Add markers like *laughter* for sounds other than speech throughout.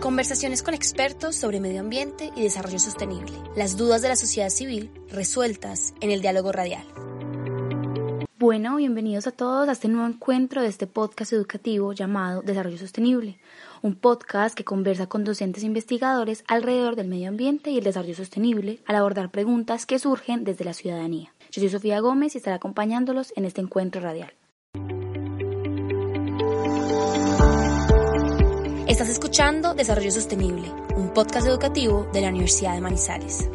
Conversaciones con expertos sobre medio ambiente y desarrollo sostenible. Las dudas de la sociedad civil resueltas en el diálogo radial. Bueno, bienvenidos a todos a este nuevo encuentro de este podcast educativo llamado Desarrollo Sostenible, un podcast que conversa con docentes e investigadores alrededor del medio ambiente y el desarrollo sostenible al abordar preguntas que surgen desde la ciudadanía. Yo soy Sofía Gómez y estaré acompañándolos en este encuentro radial. Estás escuchando Desarrollo Sostenible, un podcast educativo de la Universidad de Manizales.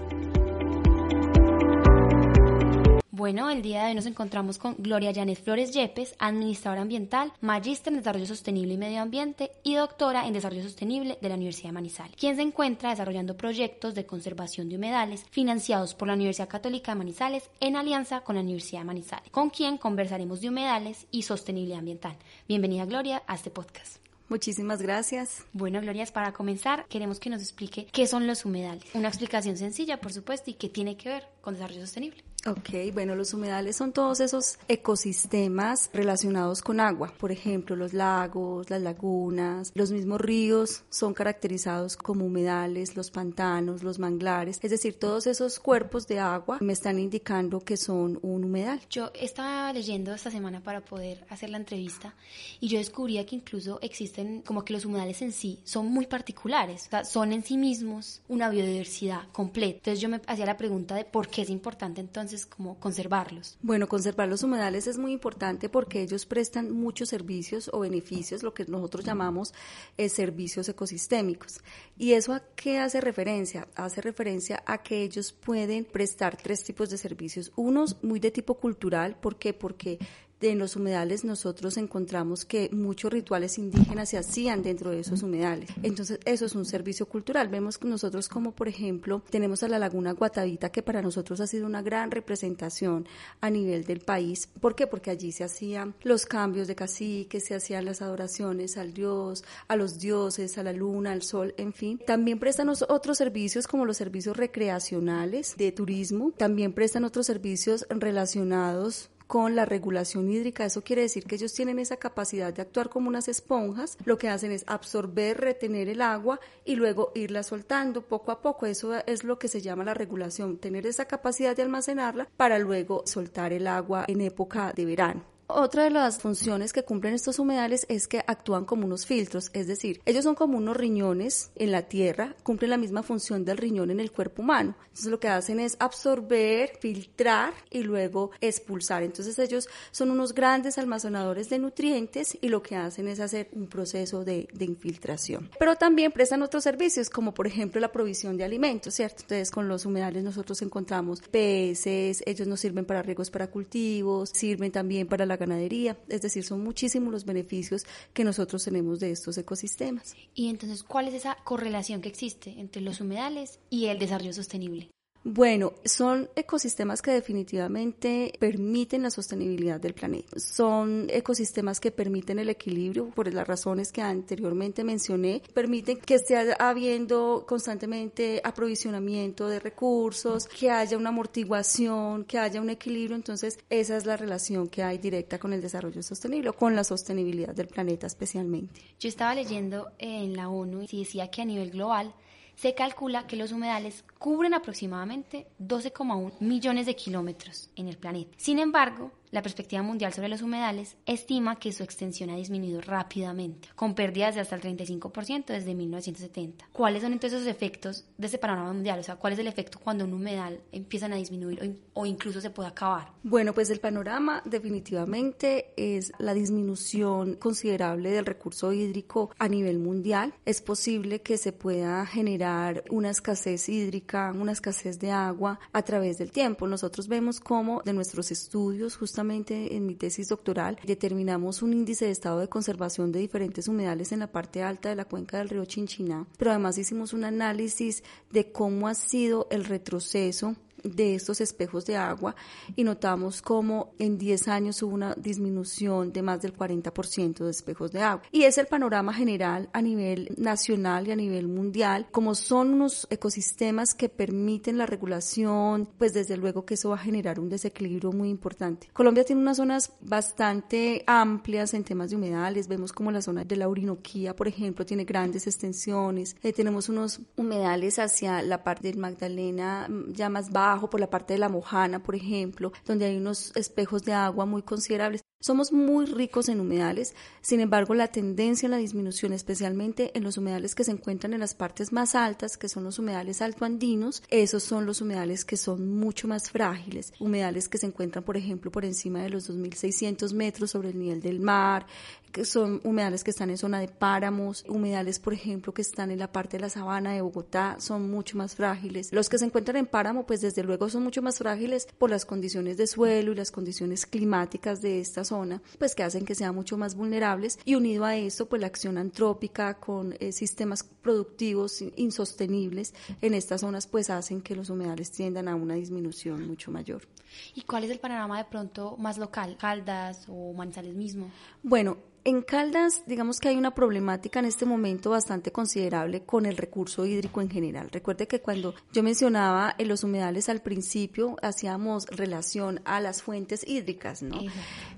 Bueno, el día de hoy nos encontramos con Gloria Janet Flores Yepes, administradora ambiental, magíster en Desarrollo Sostenible y Medio Ambiente y doctora en Desarrollo Sostenible de la Universidad de Manizales, quien se encuentra desarrollando proyectos de conservación de humedales financiados por la Universidad Católica de Manizales en alianza con la Universidad de Manizales, con quien conversaremos de humedales y sostenibilidad ambiental. Bienvenida, Gloria, a este podcast. Muchísimas gracias. Bueno, Gloria, para comenzar, queremos que nos explique qué son los humedales. Una explicación sencilla, por supuesto, y qué tiene que ver con desarrollo sostenible. Ok, bueno, los humedales son todos esos ecosistemas relacionados con agua. Por ejemplo, los lagos, las lagunas, los mismos ríos son caracterizados como humedales, los pantanos, los manglares. Es decir, todos esos cuerpos de agua me están indicando que son un humedal. Yo estaba leyendo esta semana para poder hacer la entrevista y yo descubría que incluso existen como que los humedales en sí son muy particulares. O sea, son en sí mismos una biodiversidad completa. Entonces yo me hacía la pregunta de por qué es importante entonces entonces como conservarlos? Bueno, conservar los humedales es muy importante porque ellos prestan muchos servicios o beneficios, lo que nosotros llamamos eh, servicios ecosistémicos. ¿Y eso a qué hace referencia? Hace referencia a que ellos pueden prestar tres tipos de servicios. Unos muy de tipo cultural, ¿por qué? Porque en los humedales nosotros encontramos que muchos rituales indígenas se hacían dentro de esos humedales. Entonces, eso es un servicio cultural. Vemos nosotros como, por ejemplo, tenemos a la Laguna Guatavita, que para nosotros ha sido una gran representación a nivel del país. ¿Por qué? Porque allí se hacían los cambios de cacique, se hacían las adoraciones al dios, a los dioses, a la luna, al sol, en fin. También prestan otros servicios como los servicios recreacionales de turismo. También prestan otros servicios relacionados con la regulación hídrica. Eso quiere decir que ellos tienen esa capacidad de actuar como unas esponjas. Lo que hacen es absorber, retener el agua y luego irla soltando poco a poco. Eso es lo que se llama la regulación, tener esa capacidad de almacenarla para luego soltar el agua en época de verano. Otra de las funciones que cumplen estos humedales es que actúan como unos filtros, es decir, ellos son como unos riñones en la tierra, cumplen la misma función del riñón en el cuerpo humano. Entonces lo que hacen es absorber, filtrar y luego expulsar. Entonces ellos son unos grandes almacenadores de nutrientes y lo que hacen es hacer un proceso de, infiltración. Pero también prestan otros servicios como por ejemplo la provisión de alimentos, ¿cierto? Entonces con los humedales nosotros encontramos peces, ellos nos sirven para riegos para cultivos, sirven también para la ganadería. Es decir, son muchísimos los beneficios que nosotros tenemos de estos ecosistemas. Y entonces, ¿cuál es esa correlación que existe entre los humedales y el desarrollo sostenible? Bueno, son ecosistemas que definitivamente permiten la sostenibilidad del planeta. Son ecosistemas que permiten el equilibrio por las razones que anteriormente mencioné. Permiten que esté habiendo constantemente aprovisionamiento de recursos, que haya una amortiguación, que haya un equilibrio. Entonces, esa es la relación que hay directa con el desarrollo sostenible, con la sostenibilidad del planeta especialmente. Yo estaba leyendo en la ONU y decía que a nivel global se calcula que los humedales cubren aproximadamente 12,1 millones de kilómetros en el planeta. Sin embargo, la perspectiva mundial sobre los humedales estima que su extensión ha disminuido rápidamente, con pérdidas de hasta el 35% desde 1970. ¿Cuáles son entonces los efectos de ese panorama mundial? O sea, ¿cuál es el efecto cuando un humedal empiezan a disminuir o, incluso se puede acabar? Bueno, pues el panorama definitivamente es la disminución considerable del recurso hídrico a nivel mundial. Es posible que se pueda generar una escasez hídrica, una escasez de agua a través del tiempo. Nosotros vemos cómo de nuestros estudios justamente en mi tesis doctoral, determinamos un índice de estado de conservación de diferentes humedales en la parte alta de la cuenca del río Chinchiná, pero además hicimos un análisis de cómo ha sido el retroceso de estos espejos de agua y notamos como en 10 años hubo una disminución de más del 40% de espejos de agua. Y es el panorama general a nivel nacional y a nivel mundial, como son unos ecosistemas que permiten la regulación, pues desde luego que eso va a generar un desequilibrio muy importante. Colombia tiene unas zonas bastante amplias en temas de humedales, vemos como la zona de la Orinoquía, por ejemplo, tiene grandes extensiones, eh, tenemos unos humedales hacia la parte del Magdalena mm, ya más baja, por la parte de la Mojana, por ejemplo, donde hay unos espejos de agua muy considerables. Somos muy ricos en humedales, sin embargo la tendencia a la disminución, especialmente en los humedales que se encuentran en las partes más altas, que son los humedales altoandinos, esos son los humedales que son mucho más frágiles, humedales que se encuentran, por ejemplo, por encima de los 2.600 metros sobre el nivel del mar, que son humedales que están en zona de páramos, humedales, por ejemplo, que están en la parte de la sabana de Bogotá, son mucho más frágiles. Los que se encuentran en páramo, pues desde luego son mucho más frágiles por las condiciones de suelo y las condiciones climáticas de estas zona, pues que hacen que sean mucho más vulnerables y unido a esto, pues la acción antrópica con eh, sistemas productivos insostenibles en estas zonas, pues hacen que los humedales tiendan a una disminución mucho mayor. ¿Y cuál es el panorama de pronto más local? ¿Caldas o Manizales mismo? Bueno, en Caldas, digamos que hay una problemática en este momento bastante considerable con el recurso hídrico en general. Recuerde que cuando yo mencionaba en los humedales al principio, hacíamos relación a las fuentes hídricas, ¿no?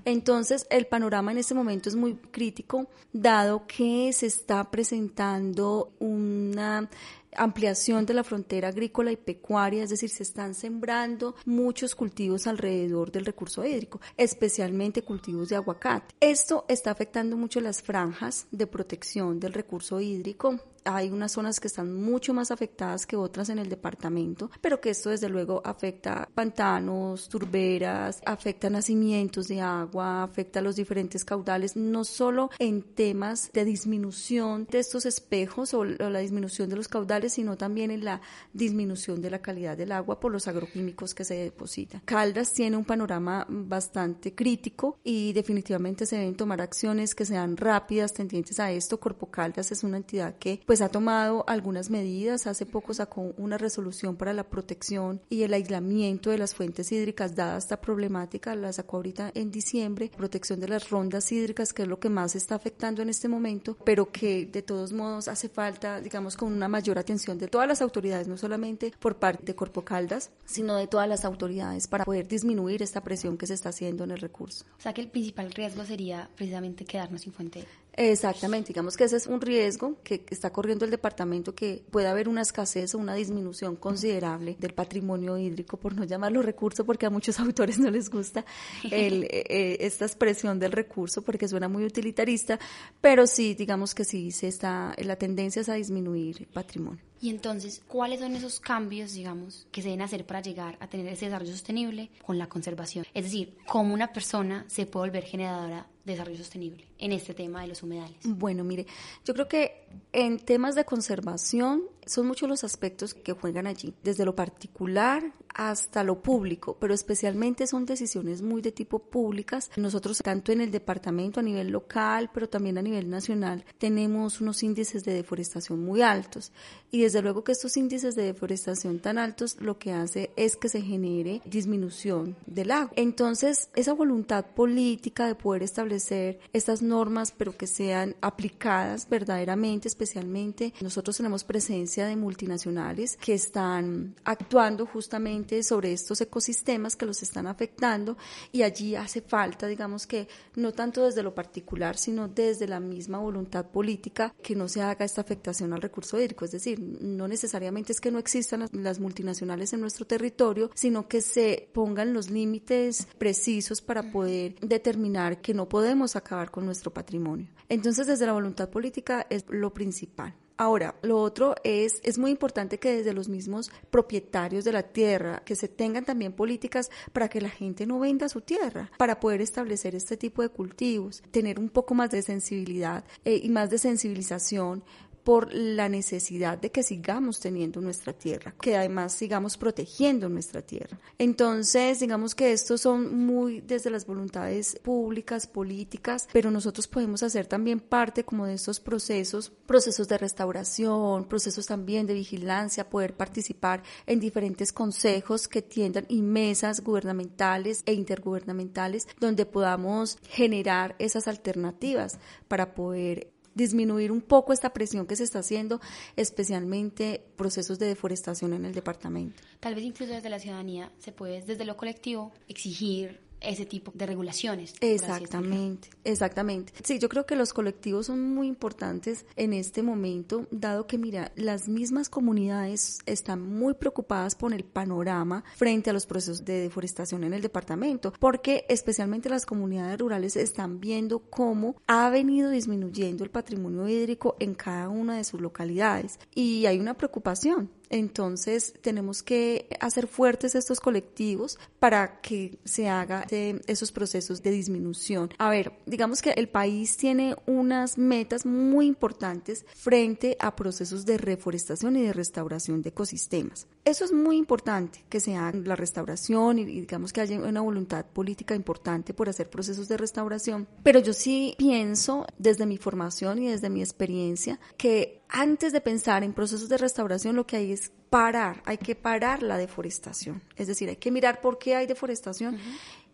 Entonces, el panorama en este momento es muy crítico, dado que se está presentando una ampliación de la frontera agrícola y pecuaria, es decir, se están sembrando muchos cultivos alrededor del recurso hídrico, especialmente cultivos de aguacate. Esto está afectando mucho las franjas de protección del recurso hídrico, hay unas zonas que están mucho más afectadas que otras en el departamento, pero que esto desde luego afecta pantanos, turberas, afecta nacimientos de agua, afecta los diferentes caudales, no solo en temas de disminución de estos espejos o la disminución de los caudales, sino también en la disminución de la calidad del agua por los agroquímicos que se depositan. Caldas tiene un panorama bastante crítico y definitivamente se deben tomar acciones que sean rápidas, tendientes a esto. Corpo Caldas es una entidad que pues ha tomado algunas medidas. Hace poco sacó una resolución para la protección y el aislamiento de las fuentes hídricas dada esta problemática. La sacó ahorita en diciembre. Protección de las rondas hídricas, que es lo que más está afectando en este momento, pero que de todos modos hace falta, digamos, con una mayor atención de todas las autoridades, no solamente por parte de Corpo Caldas, sino de todas las autoridades para poder disminuir esta presión que se está haciendo en el recurso. O sea que el principal riesgo sería precisamente quedarnos sin fuente Exactamente, digamos que ese es un riesgo que está corriendo el departamento, que puede haber una escasez o una disminución considerable del patrimonio hídrico, por no llamarlo recurso, porque a muchos *laughs* autores no les gusta el, *laughs* eh, eh, esta expresión del recurso, porque suena muy utilitarista, pero sí, digamos que sí, se está, la tendencia es a disminuir el patrimonio. Y entonces, ¿cuáles son esos cambios, digamos, que se deben hacer para llegar a tener ese desarrollo sostenible con la conservación? Es decir, ¿cómo una persona se puede volver generadora desarrollo sostenible en este tema de los humedales? Bueno, mire, yo creo que en temas de conservación son muchos los aspectos que juegan allí, desde lo particular hasta lo público, pero especialmente son decisiones muy de tipo públicas. Nosotros, tanto en el departamento a nivel local, pero también a nivel nacional, tenemos unos índices de deforestación muy altos y desde luego que estos índices de deforestación tan altos lo que hace es que se genere disminución del agua. Entonces, esa voluntad política de poder establecer estas normas, pero que sean aplicadas verdaderamente, especialmente nosotros tenemos presencia de multinacionales que están actuando justamente sobre estos ecosistemas que los están afectando y allí hace falta, digamos que no tanto desde lo particular, sino desde la misma voluntad política que no se haga esta afectación al recurso hídrico, es decir, no necesariamente es que no existan las, multinacionales en nuestro territorio, sino que se pongan los límites precisos para poder determinar que no podemos acabar con nuestro patrimonio. Entonces, desde la voluntad política es principal. Ahora, lo otro es, es muy importante que desde los mismos propietarios de la tierra, que se tengan también políticas para que la gente no venda su tierra, para poder establecer este tipo de cultivos, tener un poco más de sensibilidad eh, y más de sensibilización por la necesidad de que sigamos teniendo nuestra tierra, que además sigamos protegiendo nuestra tierra. Entonces, digamos que estos son muy desde las voluntades públicas, políticas, pero nosotros podemos hacer también parte como de estos procesos, procesos de restauración, procesos también de vigilancia, poder participar en diferentes consejos que tiendan y mesas gubernamentales e intergubernamentales donde podamos generar esas alternativas para poder disminuir un poco esta presión que se está haciendo, especialmente procesos de deforestación en el departamento. Tal vez incluso desde la ciudadanía se puede, desde lo colectivo, exigir ese tipo de regulaciones. Exactamente, exactamente. Sí, yo creo que los colectivos son muy importantes en este momento, dado que, mira, las mismas comunidades están muy preocupadas por el panorama frente a los procesos de deforestación en el departamento, porque especialmente las comunidades rurales están viendo cómo ha venido disminuyendo el patrimonio hídrico en cada una de sus localidades y hay una preocupación entonces tenemos que hacer fuertes estos colectivos para que se haga esos procesos de disminución. A ver, digamos que el país tiene unas metas muy importantes frente a procesos de reforestación y de restauración de ecosistemas. Eso es muy importante, que se haga la restauración y, digamos que haya una voluntad política importante por hacer procesos de restauración. Pero yo sí pienso, desde mi formación y desde mi experiencia, que antes de pensar en procesos de restauración, lo que hay es parar, hay que parar la deforestación. Es decir, hay que mirar por qué hay deforestación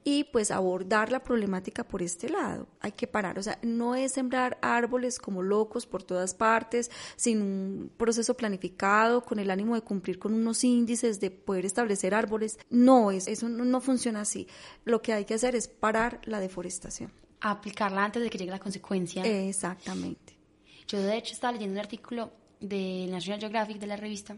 y pues abordar la problemática por este lado. Hay que parar, o sea, no es sembrar árboles como locos por todas partes, sin un proceso planificado, con el ánimo de cumplir con unos índices, de poder establecer árboles. No, es, eso no, no funciona así. Lo que hay que hacer es parar la deforestación. Aplicarla antes de que llegue la consecuencia. Exactamente. Yo de hecho estaba leyendo un artículo de National Geographic de la revista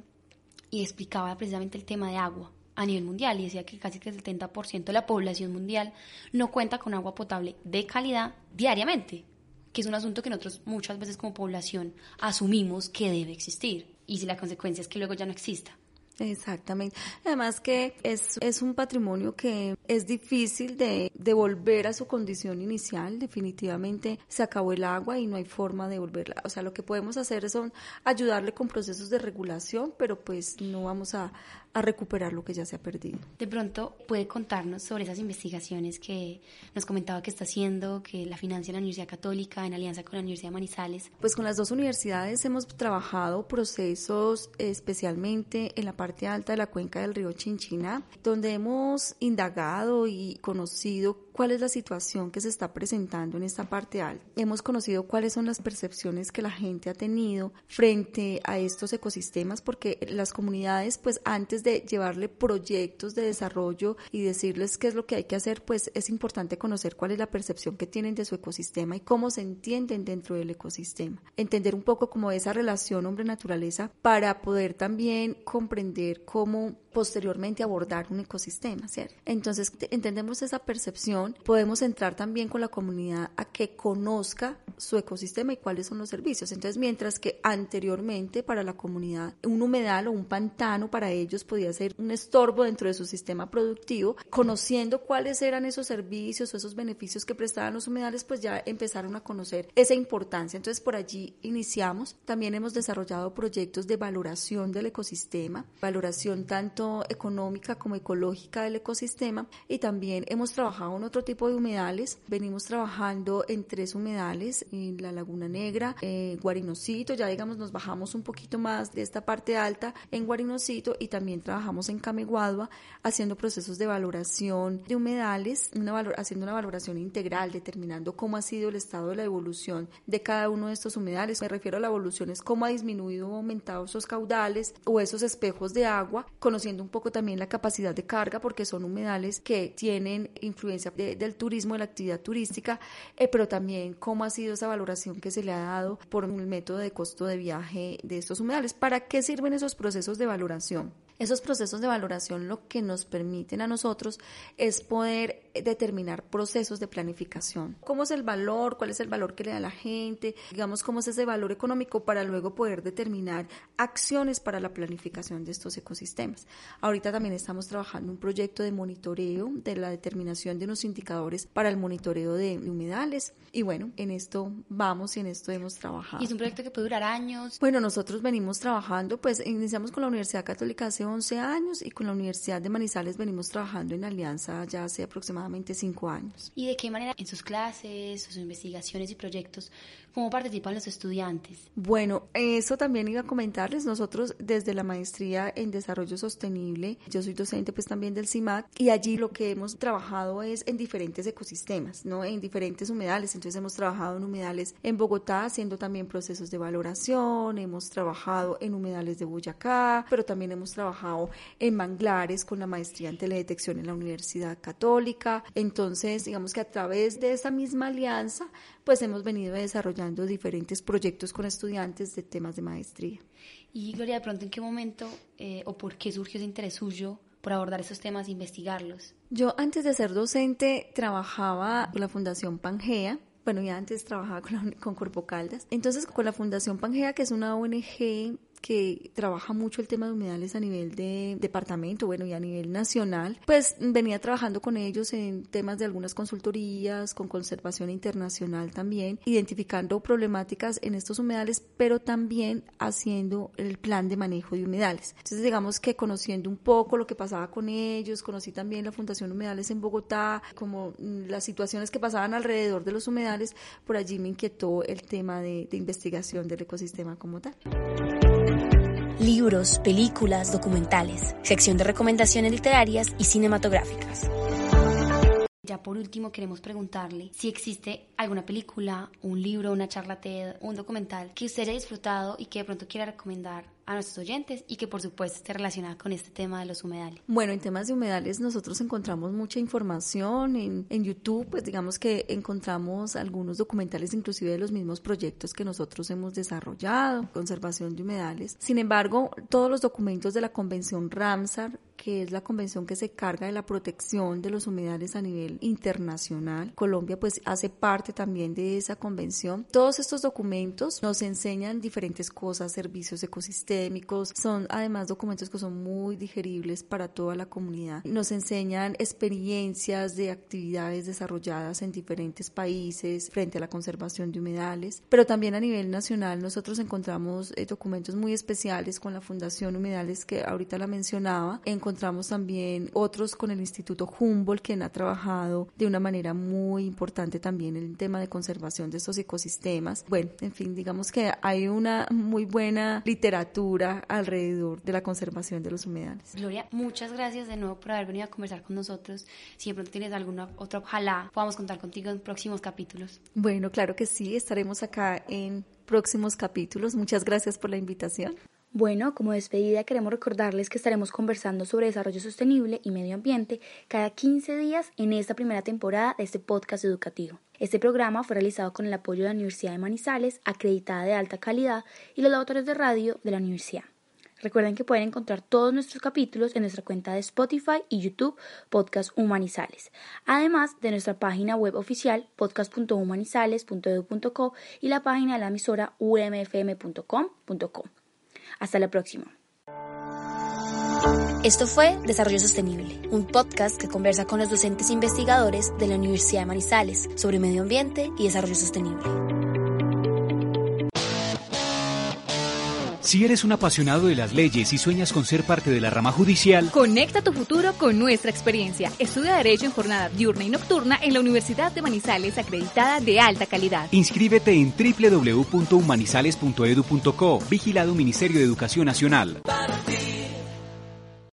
y explicaba precisamente el tema de agua a nivel mundial y decía que casi que el 70% de la población mundial no cuenta con agua potable de calidad diariamente, que es un asunto que nosotros muchas veces como población asumimos que debe existir y si la consecuencia es que luego ya no exista. Exactamente. Además que es, es un patrimonio que es difícil de, volver a su condición inicial. Definitivamente se acabó el agua y no hay forma de volverla. O sea, lo que podemos hacer es ayudarle con procesos de regulación, pero pues no vamos a, a recuperar lo que ya se ha perdido. De pronto, ¿puede contarnos sobre esas investigaciones que nos comentaba que está haciendo, que la financia la Universidad Católica en alianza con la Universidad de Manizales? Pues con las dos universidades hemos trabajado procesos especialmente en la parte alta de la cuenca del río Chinchina, donde hemos indagado y conocido cuál es la situación que se está presentando en esta parte alta. Hemos conocido cuáles son las percepciones que la gente ha tenido frente a estos ecosistemas, porque las comunidades, pues antes de llevarle proyectos de desarrollo y decirles qué es lo que hay que hacer, pues es importante conocer cuál es la percepción que tienen de su ecosistema y cómo se entienden dentro del ecosistema. Entender un poco como esa relación hombre-naturaleza para poder también comprender cómo posteriormente abordar un ecosistema, ¿cierto? Entonces, entendemos esa percepción, podemos entrar también con la comunidad a que conozca su ecosistema y cuáles son los servicios. Entonces, mientras que anteriormente para la comunidad un humedal o un pantano para ellos podía ser un estorbo dentro de su sistema productivo, conociendo cuáles eran esos servicios o esos beneficios que prestaban los humedales, pues ya empezaron a conocer esa importancia. Entonces, por allí iniciamos. También hemos desarrollado proyectos de valoración del ecosistema, valoración tanto económica como ecológica del ecosistema y también hemos trabajado en otro tipo de humedales. Venimos trabajando en tres humedales, en la Laguna Negra, en Guarinocito, ya digamos nos bajamos un poquito más de esta parte alta en Guarinocito y también trabajamos en Cameguadua haciendo procesos de valoración de humedales, una haciendo una valoración integral, determinando cómo ha sido el estado de la evolución de cada uno de estos humedales. Me refiero a la evolución, es cómo ha disminuido o aumentado esos caudales o esos espejos de agua, conociendo un poco también la capacidad de carga porque son humedales que tienen influencia del turismo, de la actividad turística, eh, pero también cómo ha sido esa valoración que se le ha dado por el método de costo de viaje de estos humedales. ¿Para qué sirven esos procesos de valoración? Esos procesos de valoración lo que nos permiten a nosotros es poder determinar procesos de planificación. ¿Cómo es el valor? ¿Cuál es el valor que le da la gente? Digamos, ¿cómo es ese valor económico para luego poder determinar acciones para la planificación de estos ecosistemas? Ahorita también estamos trabajando un proyecto de monitoreo de la determinación de unos indicadores para el monitoreo de humedales y bueno, en esto vamos y en esto hemos trabajado. ¿Y es un proyecto que puede durar años? Bueno, nosotros venimos trabajando, pues iniciamos con la Universidad Católica hace 11 años y con la Universidad de Manizales venimos trabajando en alianza ya hace aproximadamente 5 años. ¿Y de qué manera en sus clases, sus investigaciones y proyectos, cómo participan los estudiantes? Bueno, eso también iba a comentarles. Nosotros desde la maestría en desarrollo sostenible, yo soy docente pues también del CIMAC y allí lo que hemos trabajado es en diferentes ecosistemas, ¿no? En diferentes humedales. Entonces hemos trabajado en humedales en Bogotá haciendo también procesos de valoración, hemos trabajado en humedales de Boyacá, pero también hemos trabajado en manglares con la maestría en teledetección en la Universidad Católica. Entonces, digamos que a través de esa misma alianza, pues hemos venido desarrollando diferentes proyectos con estudiantes de temas de maestría. Y Gloria, de pronto, ¿en qué momento eh, o por qué surgió ese interés suyo por abordar esos temas e investigarlos? Yo antes de ser docente trabajaba con la Fundación Pangea, bueno, ya antes trabajaba con, con Corpo Caldas. Entonces, con la Fundación Pangea, que es una ONG que trabaja mucho el tema de humedales a nivel de departamento, bueno, y a nivel nacional, pues venía trabajando con ellos en temas de algunas consultorías, con conservación internacional también, identificando problemáticas en estos humedales, pero también haciendo el plan de manejo de humedales. Entonces, digamos que conociendo un poco lo que pasaba con ellos, conocí también la Fundación Humedales en Bogotá, como las situaciones que pasaban alrededor de los humedales, por allí me inquietó el tema de, de investigación del ecosistema como tal libros, películas, documentales, sección de recomendaciones literarias y cinematográficas. Ya por último queremos preguntarle si existe alguna película, un libro, una charla TED, un documental que usted haya disfrutado y que de pronto quiera recomendar a nuestros oyentes y que por supuesto esté relacionada con este tema de los humedales. Bueno, en temas de humedales nosotros encontramos mucha información en, en YouTube, pues digamos que encontramos algunos documentales inclusive de los mismos proyectos que nosotros hemos desarrollado, conservación de humedales. Sin embargo, todos los documentos de la Convención Ramsar, que es la convención que se carga de la protección de los humedales a nivel internacional, Colombia pues hace parte también de esa convención. Todos estos documentos nos enseñan diferentes cosas, servicios ecosistémicos, son además documentos que son muy digeribles para toda la comunidad. Nos enseñan experiencias de actividades desarrolladas en diferentes países frente a la conservación de humedales, pero también a nivel nacional nosotros encontramos eh, documentos muy especiales con la Fundación Humedales que ahorita la mencionaba, encontramos también otros con el Instituto Humboldt quien ha trabajado de una manera muy importante también el tema de conservación de estos ecosistemas. Bueno, en fin, digamos que hay una muy buena literatura alrededor de la conservación de los humedales. Gloria, muchas gracias de nuevo por haber venido a conversar con nosotros. Si de pronto tienes alguna otra, ojalá podamos contar contigo en próximos capítulos. Bueno, claro que sí, estaremos acá en próximos capítulos. Muchas gracias por la invitación. Bueno, como despedida queremos recordarles que estaremos conversando sobre desarrollo sostenible y medio ambiente cada 15 días en esta primera temporada de este podcast educativo. Este programa fue realizado con el apoyo de la Universidad de Manizales, acreditada de alta calidad, y los laboratorios de radio de la universidad. Recuerden que pueden encontrar todos nuestros capítulos en nuestra cuenta de Spotify y YouTube Podcast Humanizales, además de nuestra página web oficial podcast.humanizales.edu.co y la página de la emisora umfm.com.co. Hasta la próxima. Esto fue Desarrollo Sostenible, un podcast que conversa con los docentes e investigadores de la Universidad de Manizales sobre medio ambiente y desarrollo sostenible. Si eres un apasionado de las leyes y sueñas con ser parte de la rama judicial, conecta tu futuro con nuestra experiencia. Estudia Derecho en jornada diurna y nocturna en la Universidad de Manizales, acreditada de alta calidad. Inscríbete en www.humanizales.edu.co, vigilado Ministerio de Educación Nacional.